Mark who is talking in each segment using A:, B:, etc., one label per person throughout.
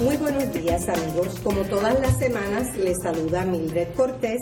A: Muy buenos días amigos, como todas las semanas les saluda Mildred Cortés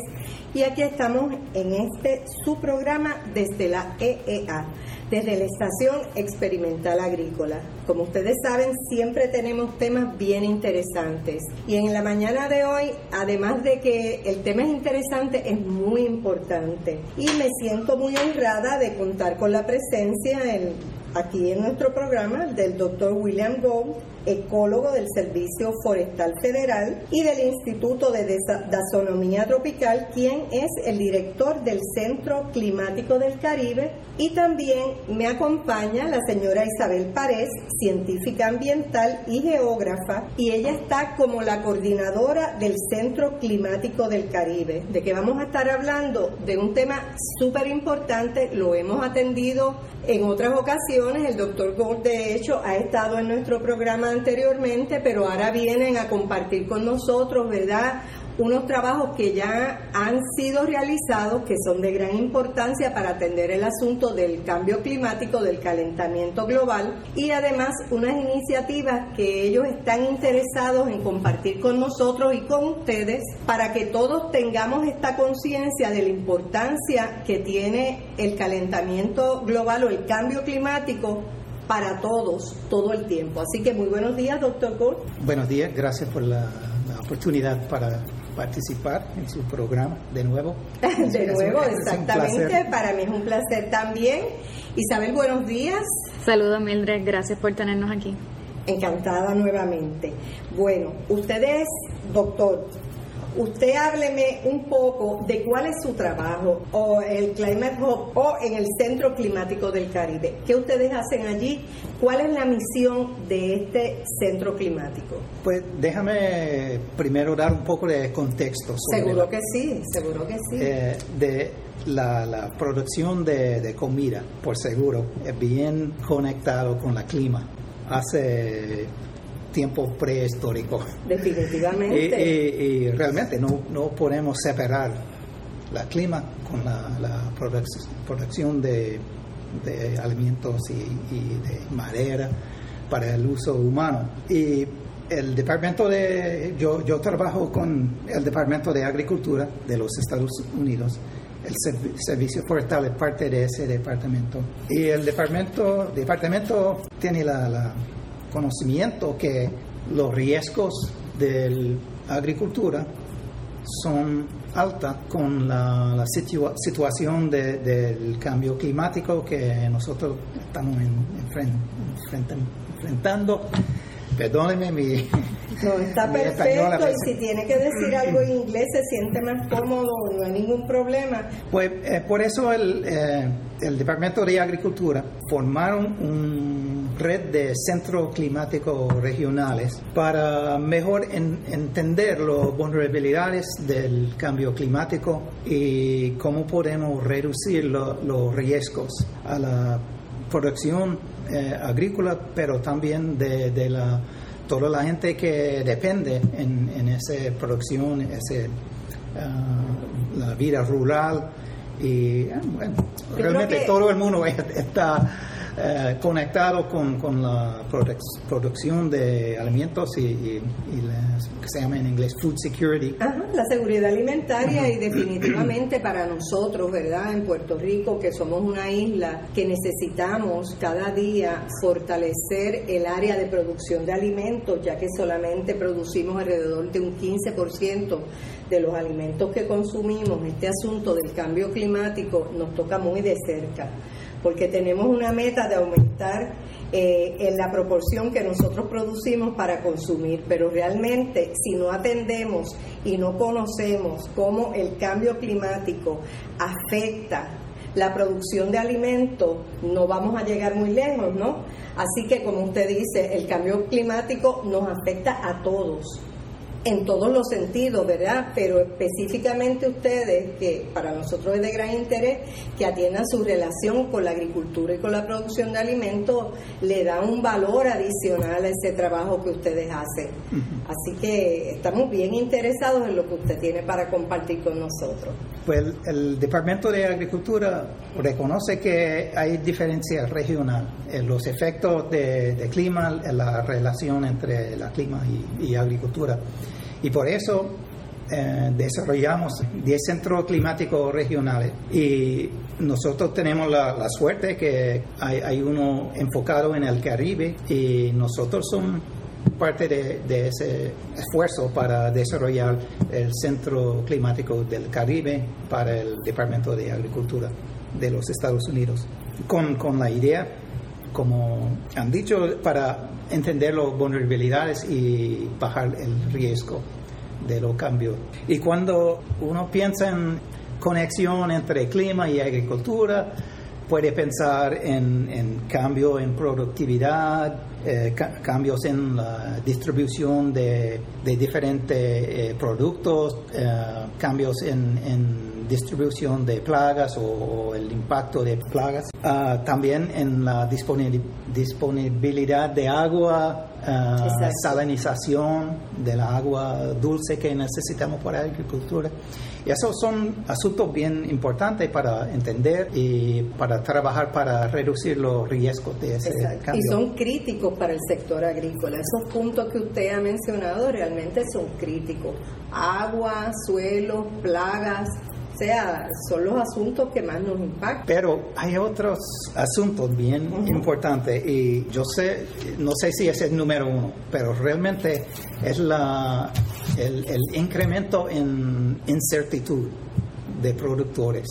A: y aquí estamos en este su programa desde la EEA, desde la Estación Experimental Agrícola. Como ustedes saben, siempre tenemos temas bien interesantes y en la mañana de hoy, además de que el tema es interesante, es muy importante y me siento muy honrada de contar con la presencia en aquí en nuestro programa del doctor William Gould, ecólogo del Servicio Forestal Federal y del Instituto de Dasonomía Tropical, quien es el director del Centro Climático del Caribe. Y también me acompaña la señora Isabel Párez, científica ambiental y geógrafa, y ella está como la coordinadora del Centro Climático del Caribe, de que vamos a estar hablando de un tema súper importante, lo hemos atendido en otras ocasiones, el doctor Gold de hecho ha estado en nuestro programa anteriormente, pero ahora vienen a compartir con nosotros, ¿verdad? Unos trabajos que ya han sido realizados, que son de gran importancia para atender el asunto del cambio climático, del calentamiento global, y además unas iniciativas que ellos están interesados en compartir con nosotros y con ustedes para que todos tengamos esta conciencia de la importancia que tiene el calentamiento global o el cambio climático para todos todo el tiempo. Así que muy buenos días, doctor Gould.
B: Buenos días, gracias por la, la oportunidad para participar en su programa de nuevo.
A: de nuevo, exactamente. Para mí es un placer también. Isabel, buenos días.
C: Saludos, Mildred. Gracias por tenernos aquí.
A: Encantada nuevamente. Bueno, usted es doctor. Usted hábleme un poco de cuál es su trabajo o el Climate Hub o en el Centro Climático del Caribe. ¿Qué ustedes hacen allí? ¿Cuál es la misión de este centro climático?
B: Pues déjame primero dar un poco de contexto. Sobre
A: seguro
B: la,
A: que sí, seguro que sí.
B: Eh, de la, la producción de, de, comida, por seguro, es bien conectado con el clima. Hace tiempo prehistórico.
A: Definitivamente.
B: y, y, y, realmente no, no podemos separar la clima con la, la produc producción de, de alimentos y, y, de madera para el uso humano. Y el departamento de, yo, yo trabajo con el departamento de agricultura de los Estados Unidos. El servicio forestal es parte de ese departamento. Y el departamento, departamento tiene la, la conocimiento que los riesgos de la agricultura son altas con la, la situa situación de, del cambio climático que nosotros estamos en, enfrent, enfrentando. Perdóneme mi.
A: No, está
B: mi
A: perfecto. Y si tiene que decir algo en inglés, se siente más cómodo, no hay ningún problema.
B: Pues eh, por eso el, eh, el Departamento de Agricultura formaron un red de centros climáticos regionales para mejor en, entender las vulnerabilidades del cambio climático y cómo podemos reducir lo, los riesgos a la producción eh, agrícola, pero también de, de, la, toda la gente que depende en, en esa producción, ese, uh, la vida rural. Y bueno, realmente todo el mundo está eh, conectado con, con la produc producción de alimentos y, y, y las, que se llama en inglés food security.
A: Ajá, la seguridad alimentaria y definitivamente para nosotros, ¿verdad? En Puerto Rico, que somos una isla que necesitamos cada día fortalecer el área de producción de alimentos, ya que solamente producimos alrededor de un 15% de los alimentos que consumimos. Este asunto del cambio climático nos toca muy de cerca porque tenemos una meta de aumentar eh, en la proporción que nosotros producimos para consumir, pero realmente si no atendemos y no conocemos cómo el cambio climático afecta la producción de alimentos, no vamos a llegar muy lejos, ¿no? Así que como usted dice, el cambio climático nos afecta a todos en todos los sentidos, ¿verdad? Pero específicamente ustedes, que para nosotros es de gran interés, que atiendan su relación con la agricultura y con la producción de alimentos, le da un valor adicional a ese trabajo que ustedes hacen. Así que estamos bien interesados en lo que usted tiene para compartir con nosotros.
B: Pues el, Departamento de Agricultura reconoce que hay diferencia regional en los efectos de, clima, en la relación entre la clima y, agricultura. Y por eso eh, desarrollamos 10 centros climáticos regionales y nosotros tenemos la, suerte que hay, hay, uno enfocado en el Caribe y nosotros somos parte de, ese esfuerzo para desarrollar el Centro Climático del Caribe para el Departamento de Agricultura de los Estados Unidos, con, con la idea, como han dicho, para entender las vulnerabilidades y bajar el riesgo de los cambios. Y cuando uno piensa en conexión entre clima y agricultura, puede pensar en, en cambio en productividad, eh, cambios en la distribución de, diferentes eh, productos, eh, cambios en, distribución de plagas o, el impacto de plagas, ah, también en la disponibilidad de agua, ah, salinización de la agua dulce que necesitamos para la agricultura. Y esos son asuntos bien importantes para entender y para trabajar para reducir los riesgos de ese cambio.
A: Y son críticos para el sector agrícola. Esos puntos que usted ha mencionado realmente son críticos. Agua, suelo, plagas, o sea, son los asuntos que más nos impactan.
B: Pero hay otros asuntos bien importantes y yo sé, no sé si es el número uno, pero realmente es la el, el incremento en incertidumbre de productores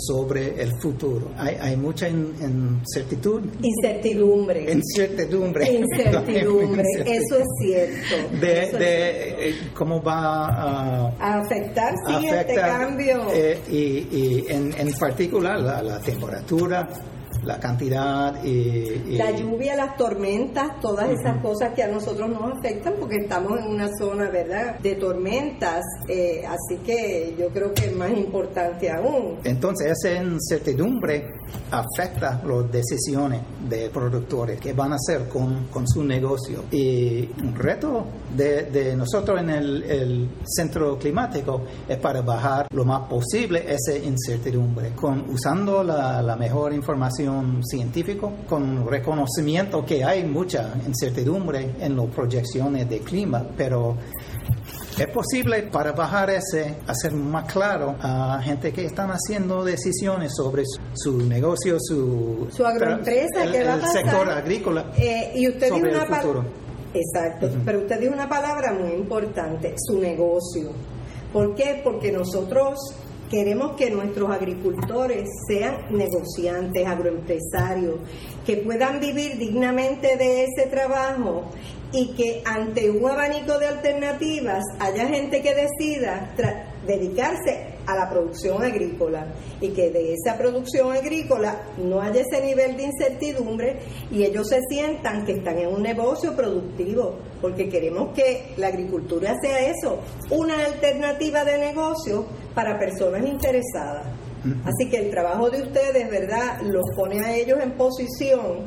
B: sobre el futuro. Hay, hay mucha incertidumbre.
A: Incertidumbre.
B: Incertidumbre.
A: Incertidumbre, eso es cierto.
B: De, de eh, cómo va a,
A: a afectar, sí, este cambio.
B: Eh, y, y en, en particular la, la temperatura, la cantidad y,
A: La lluvia, las tormentas, todas esas cosas que a nosotros nos afectan porque estamos en una zona, ¿verdad?, de tormentas, eh, así que yo creo que es más importante aún.
B: Entonces, esa incertidumbre afecta las decisiones de productores que van a hacer con, con su negocio. Y un reto de, nosotros en el, centro climático es para bajar lo más posible esa incertidumbre, con, usando la, la mejor información científico con reconocimiento que hay mucha incertidumbre en las proyecciones de clima, pero es posible para bajar ese, hacer más claro a gente que están haciendo decisiones sobre su, negocio, su,
A: su agroempresa,
B: el,
A: va a
B: sector agrícola.
A: Eh, y usted dijo una futuro. Exacto, pero usted dijo una palabra muy importante, su negocio. ¿Por qué? Porque nosotros Queremos que nuestros agricultores sean negociantes, agroempresarios, que puedan vivir dignamente de ese trabajo y que ante un abanico de alternativas haya gente que decida dedicarse a la producción agrícola y que de esa producción agrícola no haya ese nivel de incertidumbre y ellos se sientan que están en un negocio productivo, porque queremos que la agricultura sea eso, una alternativa de negocio para personas interesadas. Así que el trabajo de ustedes, ¿verdad?, los pone a ellos en posición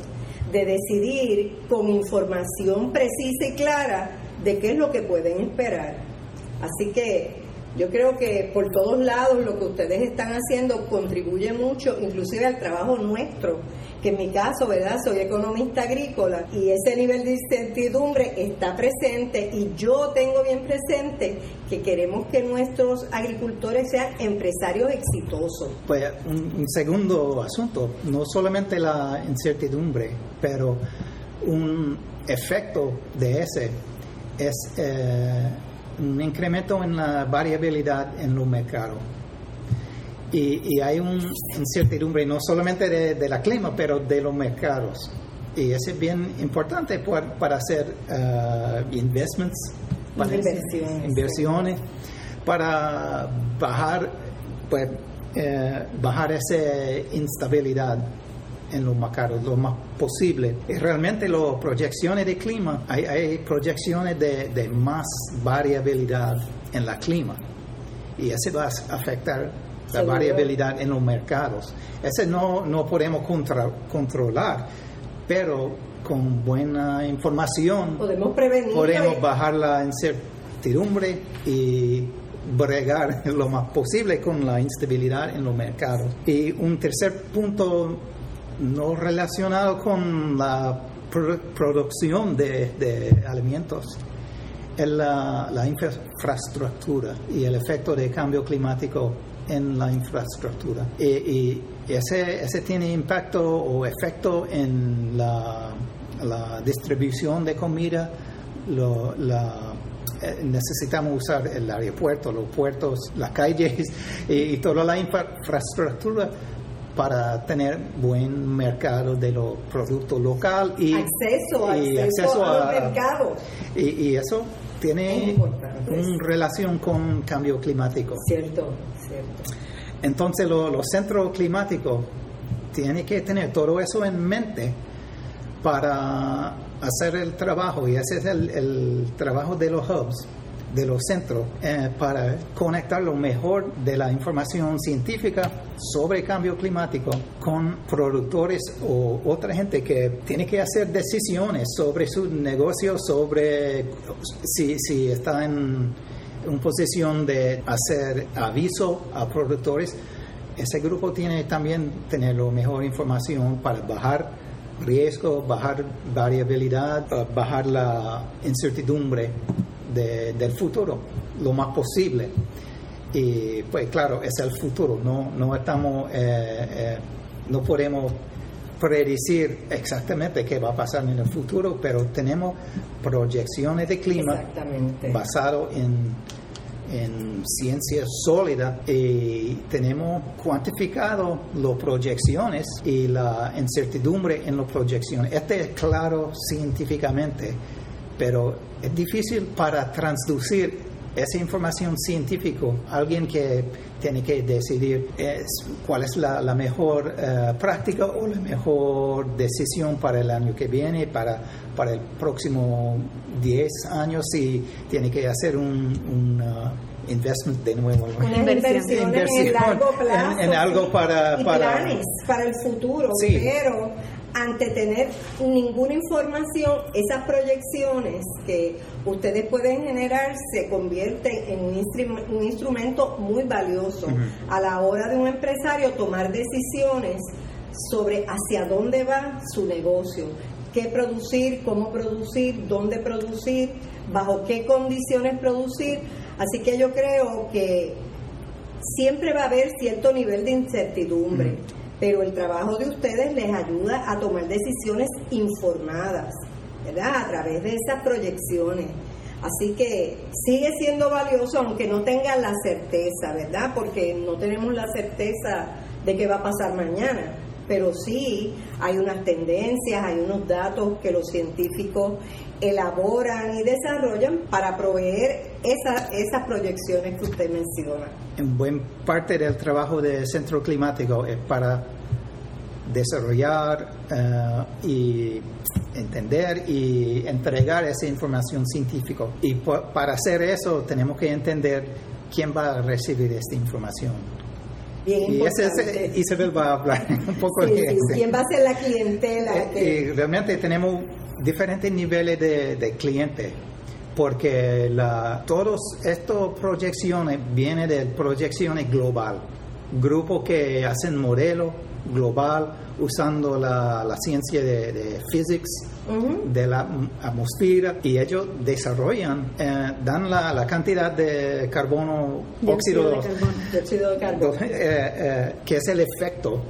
A: de decidir con información precisa y clara de qué es lo que pueden esperar. Así que yo creo que por todos lados lo que ustedes están haciendo contribuye mucho, inclusive al trabajo nuestro, que en mi caso, ¿verdad? Soy economista agrícola y ese nivel de incertidumbre está presente y yo tengo bien presente que queremos que nuestros agricultores sean empresarios exitosos.
B: Pues un, segundo asunto, no solamente la incertidumbre, pero un efecto de ese es... Eh, un incremento en la variabilidad en los mercados. Y, hay una incertidumbre no solamente de, la clima, pero de los mercados. Y eso es bien importante para hacer uh, investments,
A: para
B: inversiones, para bajar, pues, eh, bajar esa instabilidad en los mercados lo más posible. Y realmente las proyecciones de clima, hay, hay proyecciones de, de, más variabilidad en la clima y eso va a afectar la variabilidad en los mercados. Ese no, no podemos contra, controlar, pero con buena información
A: podemos prevenir.
B: Podemos bajar la incertidumbre y bregar lo más posible con la instabilidad en los mercados. Y un tercer punto no relacionado con la producción de, alimentos es la, infraestructura y el efecto de cambio climático en la infraestructura. Y, ese, tiene impacto o efecto en la, distribución de comida, eh, necesitamos usar el aeropuerto, los puertos, las calles y, toda la infraestructura para tener buen mercado de los productos local y
A: acceso, y acceso, a, los mercados.
B: Y, eso tiene una relación con cambio climático.
A: Cierto, cierto.
B: Entonces los centros climáticos tienen que tener todo eso en mente para hacer el trabajo y ese es el, trabajo de los hubs de los centros eh, para conectar lo mejor de la información científica sobre cambio climático con productores o otra gente que tiene que hacer decisiones sobre su negocio, sobre si, si está en una posición de hacer aviso a productores. Ese grupo tiene también tener la mejor información para bajar riesgo, bajar variabilidad, eh, bajar la incertidumbre del futuro lo más posible. Y pues claro, es el futuro, no, no estamos, eh, eh, no podemos predecir exactamente qué va a pasar en el futuro, pero tenemos proyecciones de clima basado en en ciencia sólida y tenemos cuantificado las proyecciones y la incertidumbre en las proyecciones. Este es claro científicamente, pero es difícil para transducir esa información científica, alguien que tiene que decidir es, cuál es la, mejor eh, práctica o la mejor decisión para el año que viene, para, para el próximo 10 años, si tiene que hacer un, uh, investment de nuevo.
A: Una inversión, en largo plazo.
B: En, algo para,
A: para... planes para el futuro, pero ante tener ninguna información, esas proyecciones que ustedes pueden generar se convierten en un, instrumento muy valioso a la hora de un empresario tomar decisiones sobre hacia dónde va su negocio, qué producir, cómo producir, dónde producir, bajo qué condiciones producir. Así que yo creo que siempre va a haber cierto nivel de incertidumbre pero el trabajo de ustedes les ayuda a tomar decisiones informadas, ¿verdad? A través de esas proyecciones. Así que sigue siendo valioso aunque no tengan la certeza, ¿verdad? Porque no tenemos la certeza de qué va a pasar mañana, pero sí hay unas tendencias, hay unos datos que los científicos elaboran y desarrollan para proveer esas proyecciones que usted menciona.
B: En buen parte del trabajo del Centro Climático es para desarrollar eh, y entender y entregar esa información científica. Y para hacer eso tenemos que entender quién va a recibir esta información.
A: y
B: ese, Isabel va a hablar un poco de
A: eso. ¿Quién va a ser la clientela?
B: Eh, y realmente tenemos diferentes niveles de, de clientes porque la, todas estas proyecciones vienen de proyecciones global, grupos que hacen modelos global usando la, la ciencia de, de physics, de la atmósfera, y ellos desarrollan, eh, dan la, la, cantidad de carbono, óxido,
A: de carbono,
B: eh, eh, que es el efecto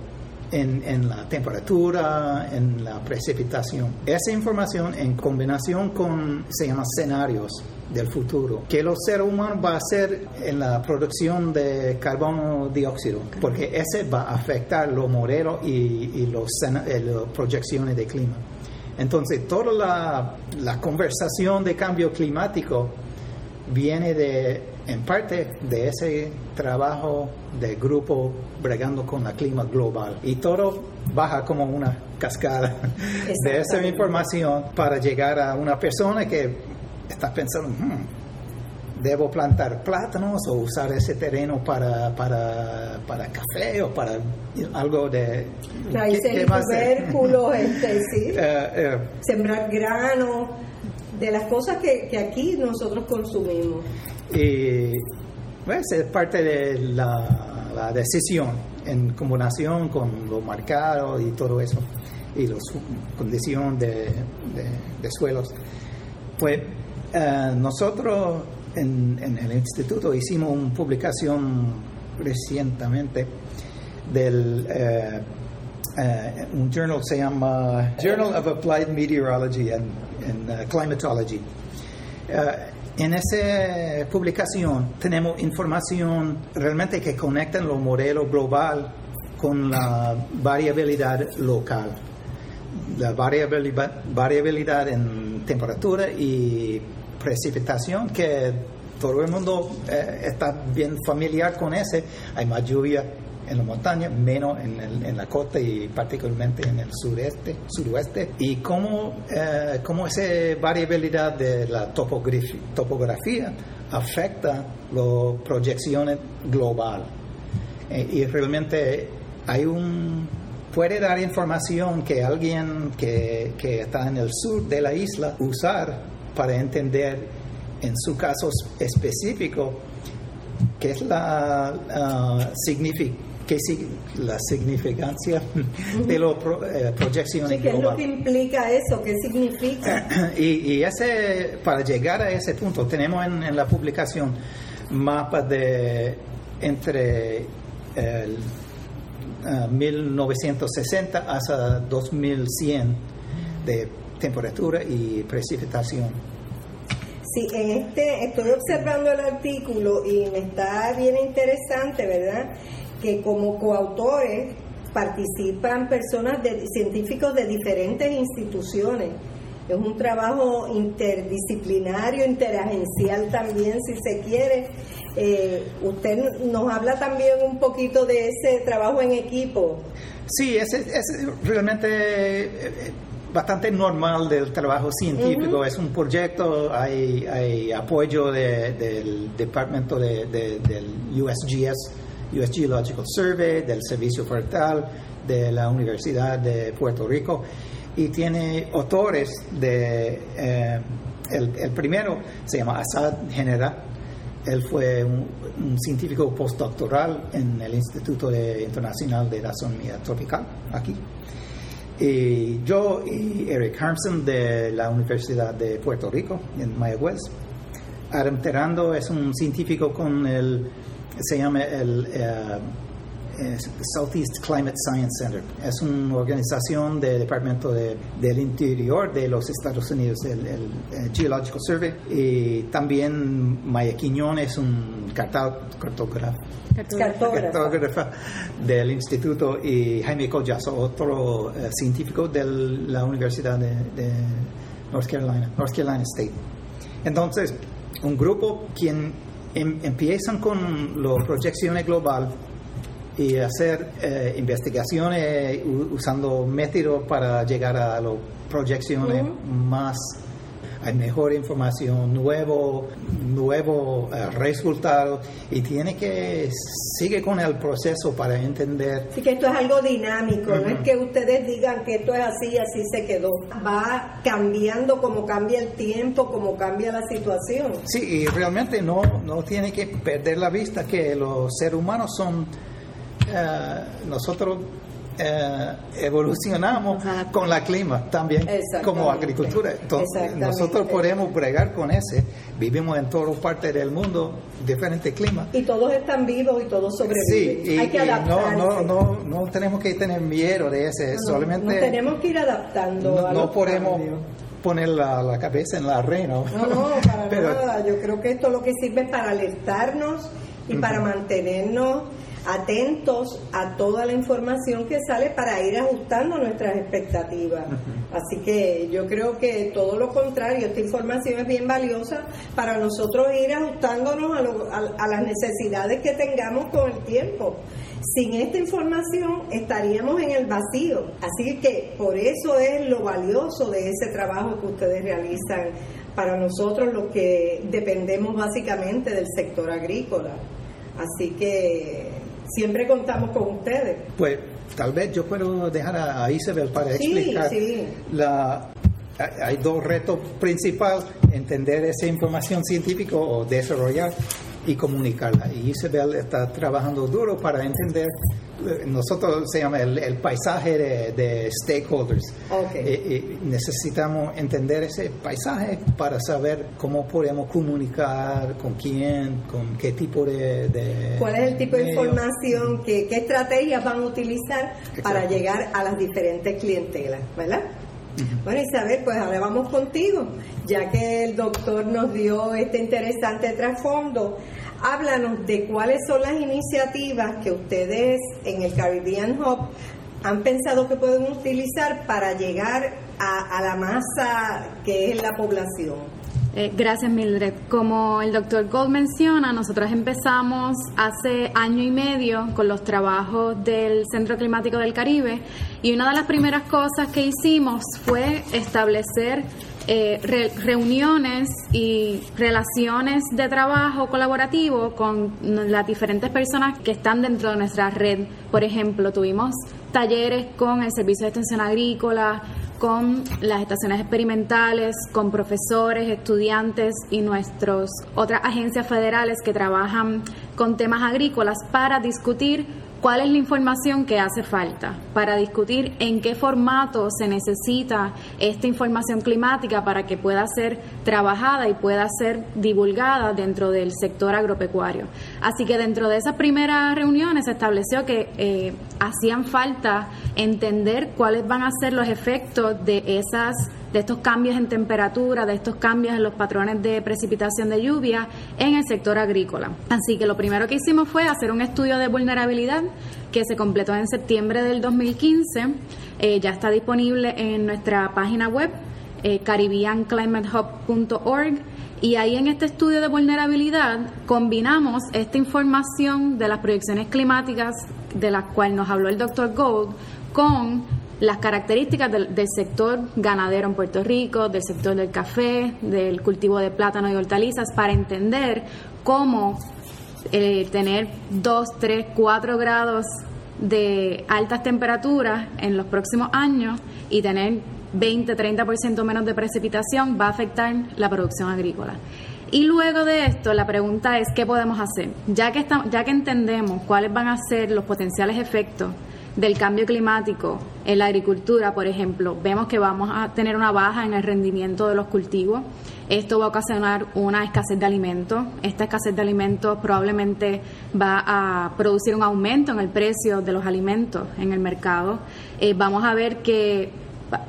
B: en, la temperatura, en la precipitación. Esa información en combinación con, se llama escenarios del futuro, que los seres humanos va a hacer en la producción de carbono dióxido, porque ese va a afectar los modelos y, los, eh, las proyecciones de clima. Entonces, toda la, la conversación de cambio climático viene de, en parte de ese trabajo de grupo bregando con el clima global. Y todo baja como una cascada de esa información para llegar a una persona que está pensando, hmm, debo plantar plátanos o usar ese terreno para, para, para café o para algo de...
A: ¿qué, tubérculos, este, ¿sí? Eh. Sembrar grano de las cosas que, aquí nosotros consumimos.
B: Y Pues es parte de la, la decisión en combinación con lo marcado y todo eso y la condición de, de, de suelos. Pues eh, nosotros en, en, el instituto hicimos una publicación recientemente del uh, uh, un journal se llama Journal of Applied Meteorology and, and uh, Climatology. En esa publicación tenemos información realmente que conecta los modelos global con la variabilidad local. La variabilidad, en temperatura y precipitación que todo el mundo eh, está bien familiar con ese. Hay más lluvia en la montaña, menos en, la costa y particularmente en el sureste, suroeste. Y cómo, eh, cómo esa variabilidad de la topografía, afecta las proyecciones global. Eh, y realmente hay un puede dar información que alguien que, que, está en el sur de la isla usar para entender en su caso específico qué es la uh, qué la significancia de las eh, proyecciones
A: ¿Qué es lo que implica eso? ¿Qué significa?
B: y, y, ese, para llegar a ese punto, tenemos en, la publicación mapas de entre el, 1960 uh, hasta 2100 de temperatura y precipitación.
A: Sí, en este estoy observando el artículo y me está bien interesante, ¿verdad? Que como coautores participan personas de científicos de diferentes instituciones. Es un trabajo interdisciplinario, interagencial también, si se quiere. Eh, usted nos habla también un poquito de ese trabajo en equipo.
B: Sí, es, es realmente eh, bastante normal del trabajo científico. Es un proyecto, hay, hay apoyo del Departamento de, del USGS, US Geological Survey, del Servicio Forestal, de la Universidad de Puerto Rico, y tiene autores de... Eh, el, primero se llama Asad Genera. Él fue un, científico postdoctoral en el Instituto Internacional de Astronomía Tropical, aquí. Y yo y Eric Harmson de la Universidad de Puerto Rico, en Mayagüez. Adam Terando es un científico con el, se llama el uh, Southeast Climate Science Center. Es una organización del Departamento de, del Interior de los Estados Unidos, el, el, Geological Survey. Y también Maya Quiñón es un cartógrafo cartógrafa del instituto y Jaime Collazo, otro uh, científico de la Universidad de, de, North Carolina, North Carolina State. Entonces, un grupo quien em, empiezan con las proyecciones global y hacer uh, investigaciones usando métodos para llegar a las proyecciones más hay mejor información, nuevo, nuevo uh, resultado y tiene que sigue con el proceso para entender.
A: Sí, que esto es algo dinámico, no es que ustedes digan que esto es así y así se quedó. Va cambiando como cambia el tiempo, como cambia la situación.
B: Sí, y realmente no, no tiene que perder la vista que los seres humanos son, uh, nosotros eh, evolucionamos con la clima también como agricultura. Entonces, nosotros podemos bregar con ese. Vivimos en todas partes del mundo, diferentes climas.
A: Y todos están vivos y todos sobreviven.
B: Sí, Hay que adaptarse. No, no, no, tenemos que tener miedo de ese. solamente
A: tenemos que ir adaptando.
B: No, podemos poner la, cabeza en la arena.
A: No, no, para nada. Yo creo que esto lo que sirve es para alertarnos y para mantenernos atentos a toda la información que sale para ir ajustando nuestras expectativas. Así que yo creo que todo lo contrario, esta información es bien valiosa para nosotros ir ajustándonos a, a las necesidades que tengamos con el tiempo. Sin esta información estaríamos en el vacío. Así que por eso es lo valioso de ese trabajo que ustedes realizan para nosotros los que dependemos básicamente del sector agrícola. Así que siempre contamos con ustedes.
B: Pues tal vez yo puedo dejar a Isabel para explicar.
A: Sí.
B: La, hay dos retos principales, entender esa información científica o desarrollar y comunicarla. Y Isabel está trabajando duro para entender, eh, nosotros se llama el, paisaje de, stakeholders. Okay. necesitamos entender ese paisaje para saber cómo podemos comunicar, con quién, con qué tipo de...
A: ¿Cuál es el tipo de información, qué, qué estrategias van a utilizar para llegar a las diferentes clientelas, ¿verdad? Bueno, Isabel, pues ahora vamos contigo, ya que el doctor nos dio este interesante trasfondo. Háblanos de cuáles son las iniciativas que ustedes en el Caribbean Hub han pensado que pueden utilizar para llegar a, a la masa que es la población.
C: Eh, gracias, Mildred. Como el doctor Gold menciona, nosotros empezamos hace año y medio con los trabajos del Centro Climático del Caribe y una de las primeras cosas que hicimos fue establecer eh, reuniones y relaciones de trabajo colaborativo con las diferentes personas que están dentro de nuestra red. Por ejemplo, tuvimos talleres con el Servicio de Extensión Agrícola, con las estaciones experimentales, con profesores, estudiantes y nuestras otras agencias federales que trabajan con temas agrícolas para discutir cuál es la información que hace falta para discutir en qué formato se necesita esta información climática para que pueda ser trabajada y pueda ser divulgada dentro del sector agropecuario. Así que dentro de esas primeras reuniones se estableció que eh, hacían falta entender cuáles van a ser los efectos de esas de estos cambios en temperatura, de estos cambios en los patrones de precipitación de lluvia en el sector agrícola. Así que lo primero que hicimos fue hacer un estudio de vulnerabilidad que se completó en septiembre del 2015. Eh, ya está disponible en nuestra página web eh, caribbeanclimatehub.org y ahí en este estudio de vulnerabilidad combinamos esta información de las proyecciones climáticas de las cuales nos habló el doctor Gold con las características del, sector ganadero en Puerto Rico, del sector del café, del cultivo de plátano y hortalizas, para entender cómo eh, tener 2, 3, 4 grados de altas temperaturas en los próximos años y tener 20, 30% menos de precipitación va a afectar la producción agrícola. Y luego de esto, la pregunta es, ¿qué podemos hacer? Ya que, estamos, ya que entendemos cuáles van a ser los potenciales efectos del cambio climático en la agricultura, por ejemplo, vemos que vamos a tener una baja en el rendimiento de los cultivos. Esto va a ocasionar una escasez de alimentos. Esta escasez de alimentos probablemente va a producir un aumento en el precio de los alimentos en el mercado. Eh, vamos a ver que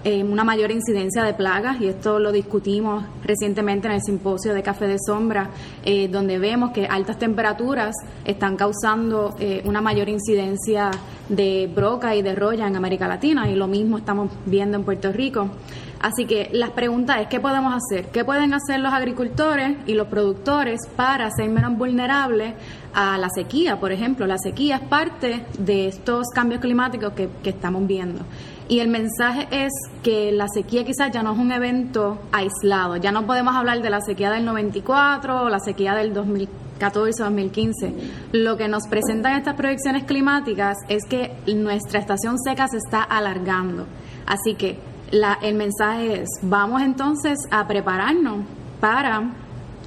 C: una mayor incidencia de plagas y esto lo discutimos recientemente en el simposio de café de sombra, eh, donde vemos que altas temperaturas están causando eh, una mayor incidencia de broca y de roya en América Latina y lo mismo estamos viendo en Puerto Rico. Así que la pregunta es, ¿qué podemos hacer? ¿Qué pueden hacer los agricultores y los productores para ser menos vulnerables a la sequía? Por ejemplo, la sequía es parte de estos cambios climáticos que, que estamos viendo. Y el mensaje es que la sequía quizás ya no es un evento aislado, ya no podemos hablar de la sequía del 94 o la sequía del 2014 o 2015. Lo que nos presentan estas proyecciones climáticas es que nuestra estación seca se está alargando. Así que la, el mensaje es, vamos entonces a prepararnos para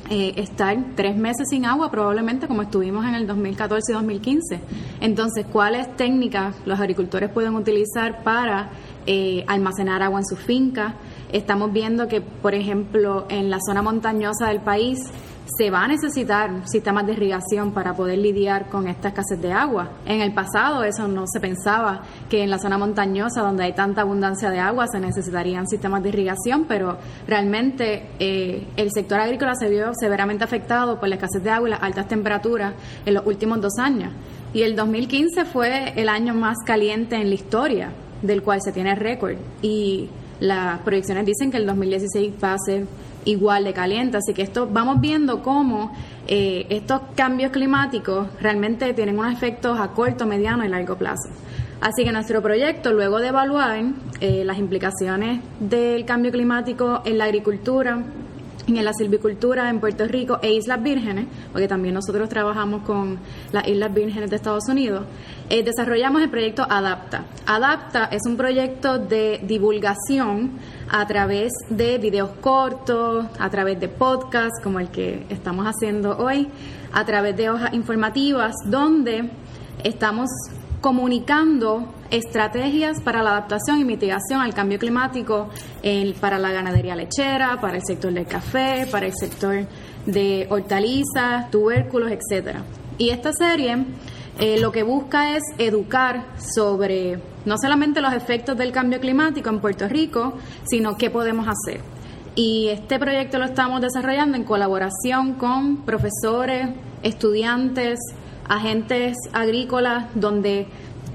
C: eh, estar tres meses sin agua, probablemente como estuvimos en el 2014 y 2015. Entonces, ¿cuáles técnicas los agricultores pueden utilizar para eh, almacenar agua en sus fincas? Estamos viendo que, por ejemplo, en la zona montañosa del país, se va a necesitar sistemas de irrigación para poder lidiar con esta escasez de agua. En el pasado eso no se pensaba que en la zona montañosa donde hay tanta abundancia de agua se necesitarían sistemas de irrigación, pero realmente eh, el sector agrícola se vio severamente afectado por la escasez de agua y las altas temperaturas en los últimos dos años. Y el 2015 fue el año más caliente en la historia, del cual se tiene récord. Y las proyecciones dicen que el 2016 va a ser igual de caliente. Así que esto vamos viendo cómo eh, estos cambios climáticos realmente tienen unos efectos a corto, mediano y largo plazo. Así que nuestro proyecto, luego de evaluar eh, las implicaciones del cambio climático en la agricultura, en la silvicultura en Puerto Rico e Islas Vírgenes, porque también nosotros trabajamos con las Islas Vírgenes de Estados Unidos, eh, desarrollamos el proyecto Adapta. Adapta es un proyecto de divulgación a través de videos cortos, a través de podcasts como el que estamos haciendo hoy, a través de hojas informativas, donde estamos comunicando estrategias para la adaptación y mitigación al cambio climático para la ganadería lechera, para el sector del café, para el sector de hortalizas, tubérculos, etcétera. Y esta serie eh, lo que busca es educar sobre no solamente los efectos del cambio climático en Puerto Rico, sino qué podemos hacer. Y este proyecto lo estamos desarrollando en colaboración con profesores, estudiantes, agentes agrícolas, donde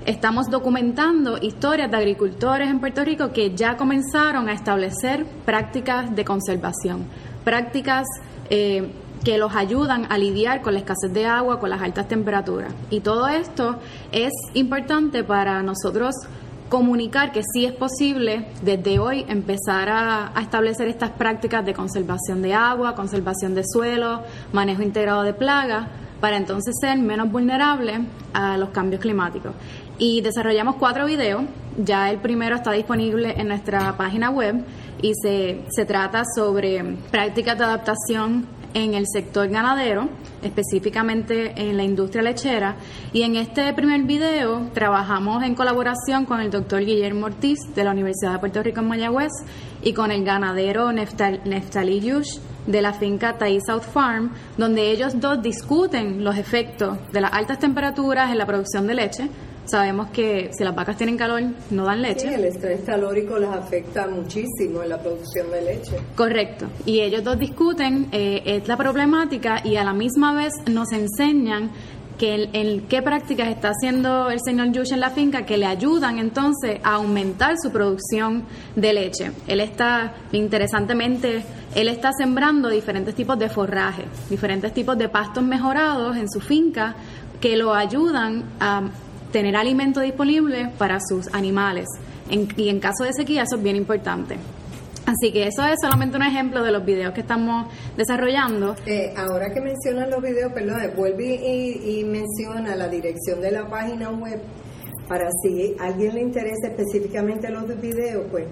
C: estamos documentando historias de agricultores en Puerto Rico que ya comenzaron a establecer prácticas de conservación, prácticas eh, que los ayudan a lidiar con la escasez de agua, con las altas temperaturas. Y todo esto es importante para nosotros comunicar que sí es posible desde hoy empezar a, establecer estas prácticas de conservación de agua, conservación de suelo, manejo integrado de plagas, para entonces ser menos vulnerables a los cambios climáticos. Y desarrollamos cuatro videos, ya el primero está disponible en nuestra página web y se, se trata sobre prácticas de adaptación en el sector ganadero, específicamente en la industria lechera. Y en este primer video trabajamos en colaboración con el doctor Guillermo Ortiz de la Universidad de Puerto Rico en Mayagüez y con el ganadero Neftali Yush de la finca Tai South Farm, donde ellos dos discuten los efectos de las altas temperaturas en la producción de leche Sabemos que si las vacas tienen calor, no dan leche.
A: Sí, el estrés calórico las afecta muchísimo en la producción de leche.
C: Correcto. Y ellos dos discuten eh, es la problemática y a la misma vez nos enseñan que en, qué prácticas está haciendo el señor Yush en la finca que le ayudan entonces a aumentar su producción de leche. Él está, interesantemente, él está sembrando diferentes tipos de forraje, diferentes tipos de pastos mejorados en su finca que lo ayudan a tener alimento disponible para sus animales. y en caso de sequía eso es bien importante. Así que eso es solamente un ejemplo de los videos que estamos desarrollando.
A: Eh, ahora que mencionan los videos, perdón, vuelve y, menciona la dirección de la página web para si a alguien le interesa específicamente los videos, pues.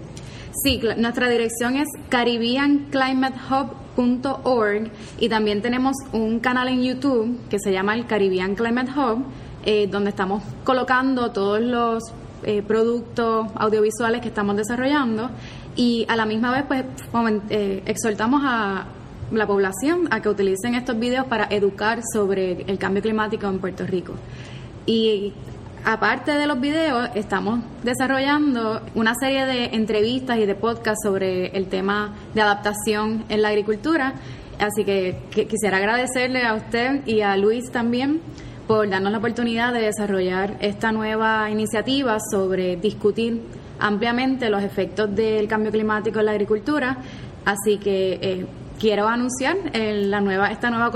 C: Sí, nuestra dirección es caribbeanclimatehub.org y también tenemos un canal en YouTube que se llama el Caribbean Climate Hub eh, donde estamos colocando todos los eh, productos audiovisuales que estamos desarrollando y a la misma vez pues eh, exhortamos a la población a que utilicen estos videos para educar sobre el cambio climático en Puerto Rico. Y aparte de los videos, estamos desarrollando una serie de entrevistas y de podcasts sobre el tema de adaptación en la agricultura. Así que quisiera agradecerle a usted y a Luis también por darnos la oportunidad de desarrollar esta nueva iniciativa sobre discutir ampliamente los efectos del cambio climático en la agricultura. Así que eh, quiero anunciar eh, la nueva, esta nueva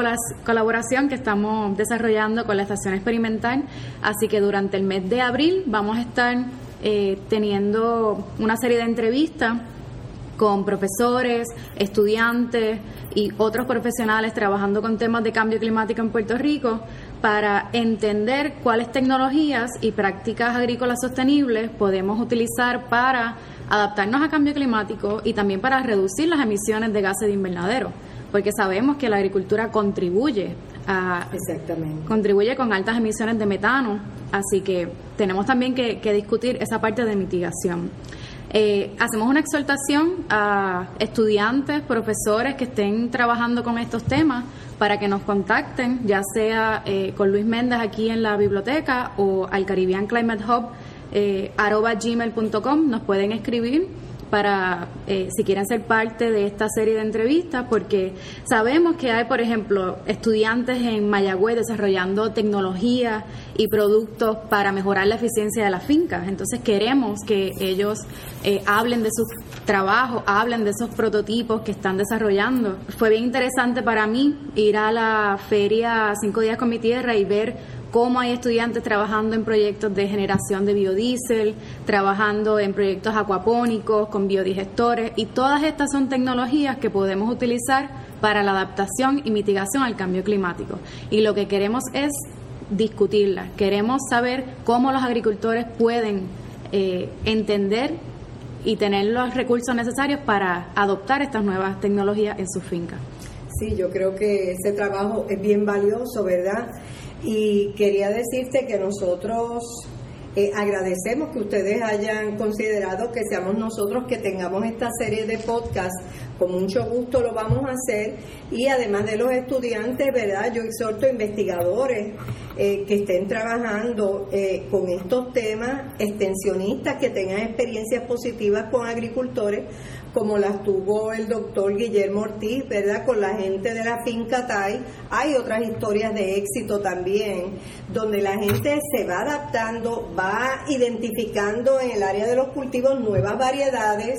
C: colaboración que estamos desarrollando con la Estación Experimental. Así que durante el mes de abril vamos a estar eh, teniendo una serie de entrevistas con profesores, estudiantes y otros profesionales trabajando con temas de cambio climático en Puerto Rico para entender cuáles tecnologías y prácticas agrícolas sostenibles podemos utilizar para adaptarnos a cambio climático y también para reducir las emisiones de gases de invernadero, porque sabemos que la agricultura contribuye a contribuye con altas emisiones de metano, así que tenemos también que, que discutir esa parte de mitigación. Eh, hacemos una exhortación a estudiantes, profesores que estén trabajando con estos temas para que nos contacten, ya sea eh, con Luis Méndez aquí en la biblioteca o al Caribbean Climate Hub eh, gmail.com, nos pueden escribir para eh, si quieren ser parte de esta serie de entrevistas, porque sabemos que hay, por ejemplo, estudiantes en Mayagüez desarrollando tecnología y productos para mejorar la eficiencia de las fincas. Entonces queremos que ellos eh, hablen de sus trabajos, hablen de esos prototipos que están desarrollando. Fue bien interesante para mí ir a la feria Cinco Días con mi Tierra y ver cómo hay estudiantes trabajando en proyectos de generación de biodiesel, trabajando en proyectos acuapónicos con biodigestores y todas estas son tecnologías que podemos utilizar para la adaptación y mitigación al cambio climático. Y lo que queremos es discutirlas, queremos saber cómo los agricultores pueden eh, entender y tener los recursos necesarios para adoptar estas nuevas tecnologías en sus fincas.
A: Sí, yo creo que ese trabajo es bien valioso, ¿verdad? Y quería decirte que nosotros eh, agradecemos que ustedes hayan considerado que seamos nosotros que tengamos esta serie de podcasts. Con mucho gusto lo vamos a hacer. Y además de los estudiantes, ¿verdad? Yo exhorto a investigadores eh, que estén trabajando eh, con estos temas, extensionistas que tengan experiencias positivas con agricultores, como las tuvo el doctor Guillermo Ortiz, ¿verdad? Con la gente de la finca Tai. Hay otras historias de éxito también, donde la gente se va adaptando, va identificando en el área de los cultivos nuevas variedades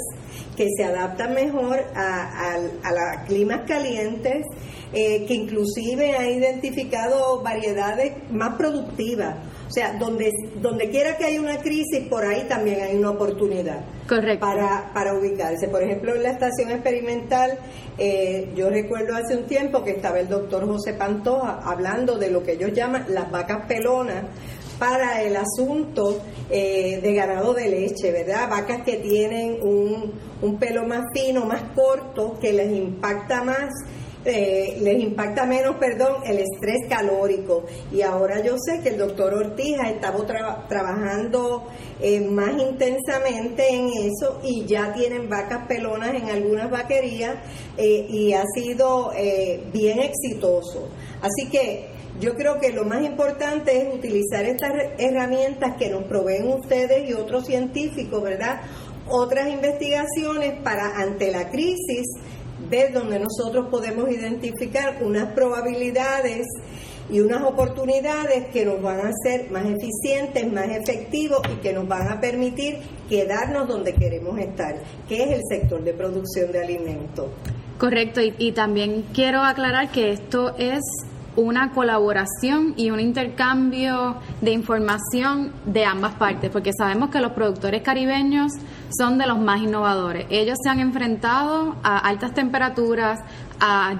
A: que se adaptan mejor a, a, climas calientes, eh, que inclusive ha identificado variedades más productivas. O sea, donde, donde quiera que haya una crisis, por ahí también hay una oportunidad.
C: Correcto.
A: Para, para ubicarse. Por ejemplo, en la estación experimental, eh, yo recuerdo hace un tiempo que estaba el doctor José Pantoja hablando de lo que ellos llaman las vacas pelonas para el asunto eh, de ganado de leche, ¿verdad? Vacas que tienen un, un pelo más fino, más corto, que les impacta más eh, les impacta menos, perdón, el estrés calórico. Y ahora yo sé que el doctor Ortiz ha estado trabajando eh, más intensamente en eso y ya tienen vacas pelonas en algunas vaquerías eh, y ha sido bien exitoso. Así que yo creo que lo más importante es utilizar estas herramientas que nos proveen ustedes y otros científicos, ¿verdad? Otras investigaciones para ante la crisis ver donde nosotros podemos identificar unas probabilidades y unas oportunidades que nos van a hacer más eficientes, más efectivos y que nos van a permitir quedarnos donde queremos estar, que es el sector de producción de alimentos.
C: Correcto, y, y también quiero aclarar que esto es una colaboración y un intercambio de información de ambas partes, porque sabemos que los productores caribeños son de los más innovadores. Ellos se han enfrentado a altas temperaturas, a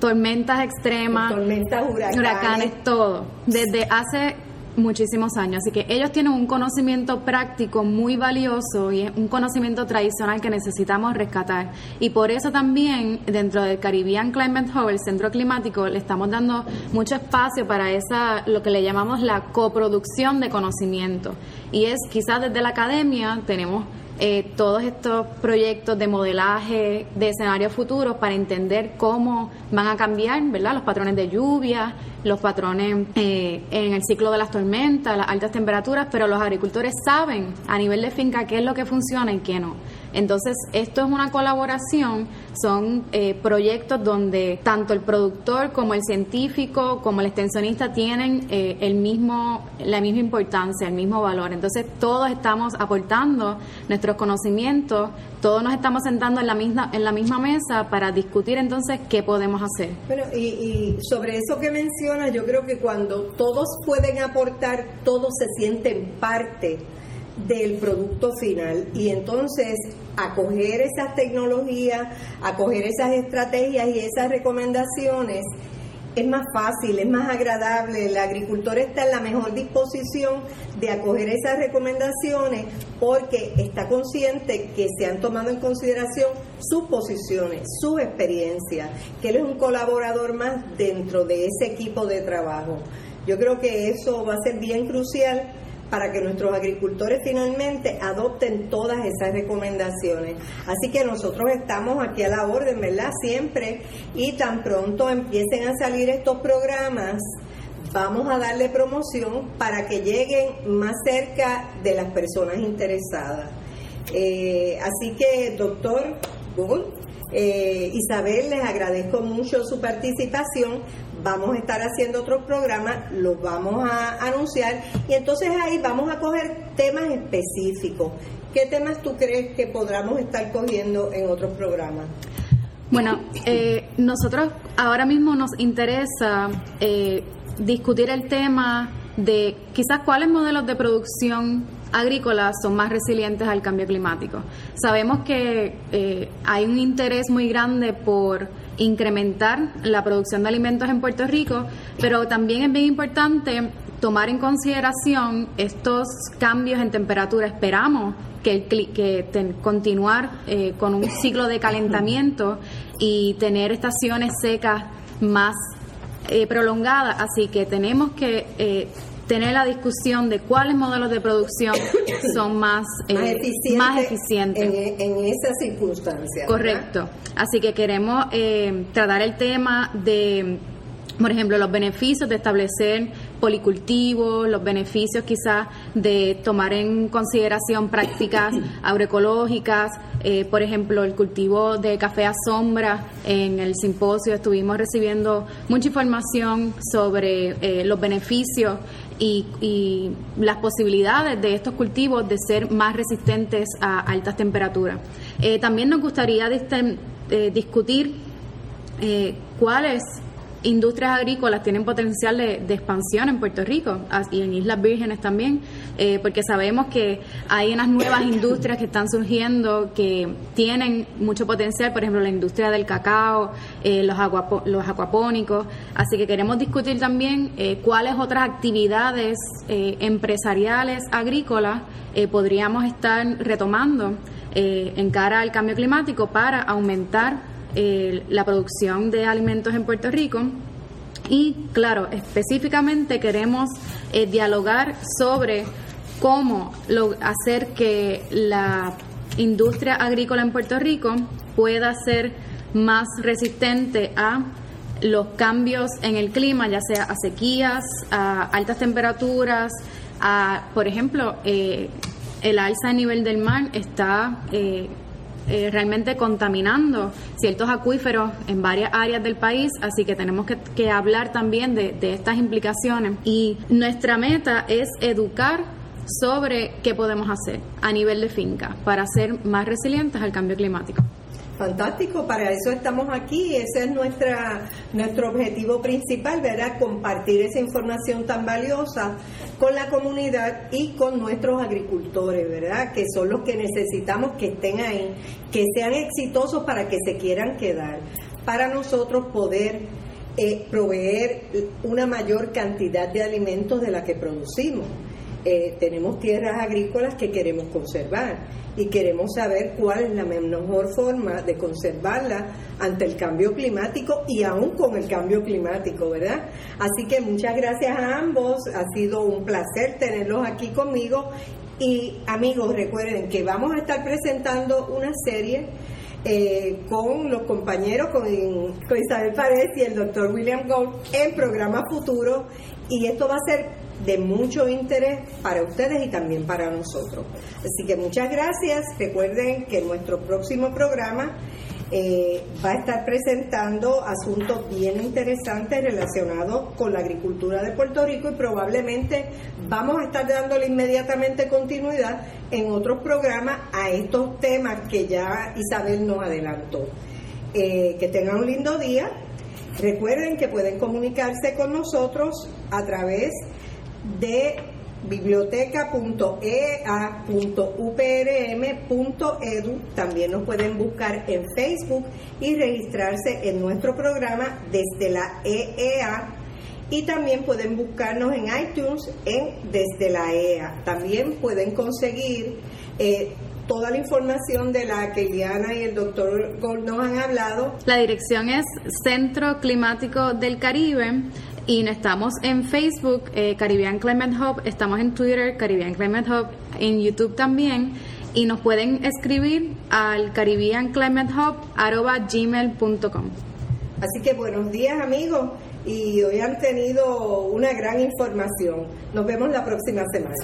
C: tormentas extremas,
A: tormentas, huracanes,
C: huracanes todo. Desde hace muchísimos años. Así que ellos tienen un conocimiento práctico muy valioso y es un conocimiento tradicional que necesitamos rescatar. Y por eso también dentro del Caribbean Climate Hub, el centro climático, le estamos dando mucho espacio para esa, lo que le llamamos la coproducción de conocimiento. Y es quizás desde la academia tenemos eh, todos estos proyectos de modelaje de escenarios futuros para entender cómo van a cambiar ¿verdad? los patrones de lluvia, los patrones eh, en el ciclo de las tormentas, las altas temperaturas, pero los agricultores saben a nivel de finca qué es lo que funciona y qué no. Entonces, esto es una colaboración, son eh, proyectos donde tanto el productor como el científico, como el extensionista tienen eh, el mismo, la misma importancia, el mismo valor. Entonces, todos estamos aportando nuestros conocimientos, todos nos estamos sentando en la misma, en la misma mesa para discutir entonces qué podemos hacer.
A: Bueno, y, y sobre eso que mencionas, yo creo que cuando todos pueden aportar, todos se sienten parte del producto final y entonces acoger esas tecnologías, acoger esas estrategias y esas recomendaciones es más fácil, es más agradable, el agricultor está en la mejor disposición de acoger esas recomendaciones porque está consciente que se han tomado en consideración sus posiciones, sus experiencias, que él es un colaborador más dentro de ese equipo de trabajo. Yo creo que eso va a ser bien crucial para que nuestros agricultores finalmente adopten todas esas recomendaciones. Así que nosotros estamos aquí a la orden, ¿verdad? Siempre y tan pronto empiecen a salir estos programas, vamos a darle promoción para que lleguen más cerca de las personas interesadas. Eh, así que, doctor Google, eh, Isabel, les agradezco mucho su participación vamos a estar haciendo otros programas, los vamos a anunciar y entonces ahí vamos a coger temas específicos. ¿Qué temas tú crees que podamos estar cogiendo en otros programas?
C: Bueno, eh, nosotros ahora mismo nos interesa eh, discutir el tema de quizás cuáles modelos de producción agrícola son más resilientes al cambio climático. Sabemos que eh, hay un interés muy grande por incrementar la producción de alimentos en Puerto Rico, pero también es bien importante tomar en consideración estos cambios en temperatura. Esperamos que, que continuar eh, con un ciclo de calentamiento y tener estaciones secas más eh, prolongadas, así que tenemos que tener la discusión de cuáles modelos de producción son más, más, eficientes,
A: en, esas circunstancias.
C: Correcto. Así que queremos tratar el tema de por ejemplo, los beneficios de establecer policultivos, los beneficios quizás de tomar en consideración prácticas agroecológicas, eh, por ejemplo, el cultivo de café a sombra. En el simposio estuvimos recibiendo mucha información sobre eh, los beneficios y, las posibilidades de estos cultivos de ser más resistentes a altas temperaturas. Eh, también nos gustaría discutir cuáles industrias agrícolas tienen potencial de, expansión en Puerto Rico y en Islas Vírgenes también, eh, porque sabemos que hay unas nuevas industrias que están surgiendo que tienen mucho potencial, por ejemplo, la industria del cacao, eh, los, los acuapónicos, así que queremos discutir también eh, cuáles otras actividades empresariales agrícolas podríamos estar retomando en cara al cambio climático para aumentar la producción de alimentos en Puerto Rico. Y claro, específicamente queremos eh, dialogar sobre cómo hacer que la industria agrícola en Puerto Rico pueda ser más resistente a los cambios en el clima, ya sea a sequías, a altas temperaturas, a, por ejemplo, eh, el alza de nivel del mar está eh, realmente contaminando ciertos acuíferos en varias áreas del país, así que tenemos que, hablar también de, de estas implicaciones. Y nuestra meta es educar sobre qué podemos hacer a nivel de finca para ser más resilientes al cambio climático.
A: Fantástico, para eso estamos aquí, ese es nuestra, nuestro objetivo principal, ¿verdad? Compartir esa información tan valiosa con la comunidad y con nuestros agricultores, ¿verdad? Que son los que necesitamos que estén ahí, que sean exitosos para que se quieran quedar, para nosotros poder eh, proveer una mayor cantidad de alimentos de la que producimos. Eh, tenemos tierras agrícolas que queremos conservar y queremos saber cuál es la mejor forma de conservarla ante el cambio climático y aún con el cambio climático, ¿verdad? Así que muchas gracias a ambos, ha sido un placer tenerlos aquí conmigo y amigos recuerden que vamos a estar presentando una serie eh, con los compañeros, con, con Isabel Paredes y el doctor William Gold en programa futuro y esto va a ser de mucho interés para ustedes y también para nosotros. Así que muchas gracias. Recuerden que nuestro próximo programa eh, va a estar presentando asuntos bien interesantes relacionados con la agricultura de Puerto Rico y probablemente vamos a estar dándole inmediatamente continuidad en otros programas a estos temas que ya Isabel nos adelantó. Eh, que tengan un lindo día. Recuerden que pueden comunicarse con nosotros a través de biblioteca.ea.uprm.edu. También nos pueden buscar en Facebook y registrarse en nuestro programa desde la EEA. Y también pueden buscarnos en iTunes en Desde la EA. También pueden conseguir eh, toda la información de la que Iliana y el doctor Gold nos han hablado.
C: La dirección es Centro Climático del Caribe y estamos en Facebook, eh, Caribbean Climate Hub, estamos en Twitter, Caribbean Climate Hub, en YouTube también, y nos pueden escribir al caribbeanclimatehub.gmail.com.
A: Así que buenos días amigos, y hoy han tenido una gran información. Nos vemos la próxima semana.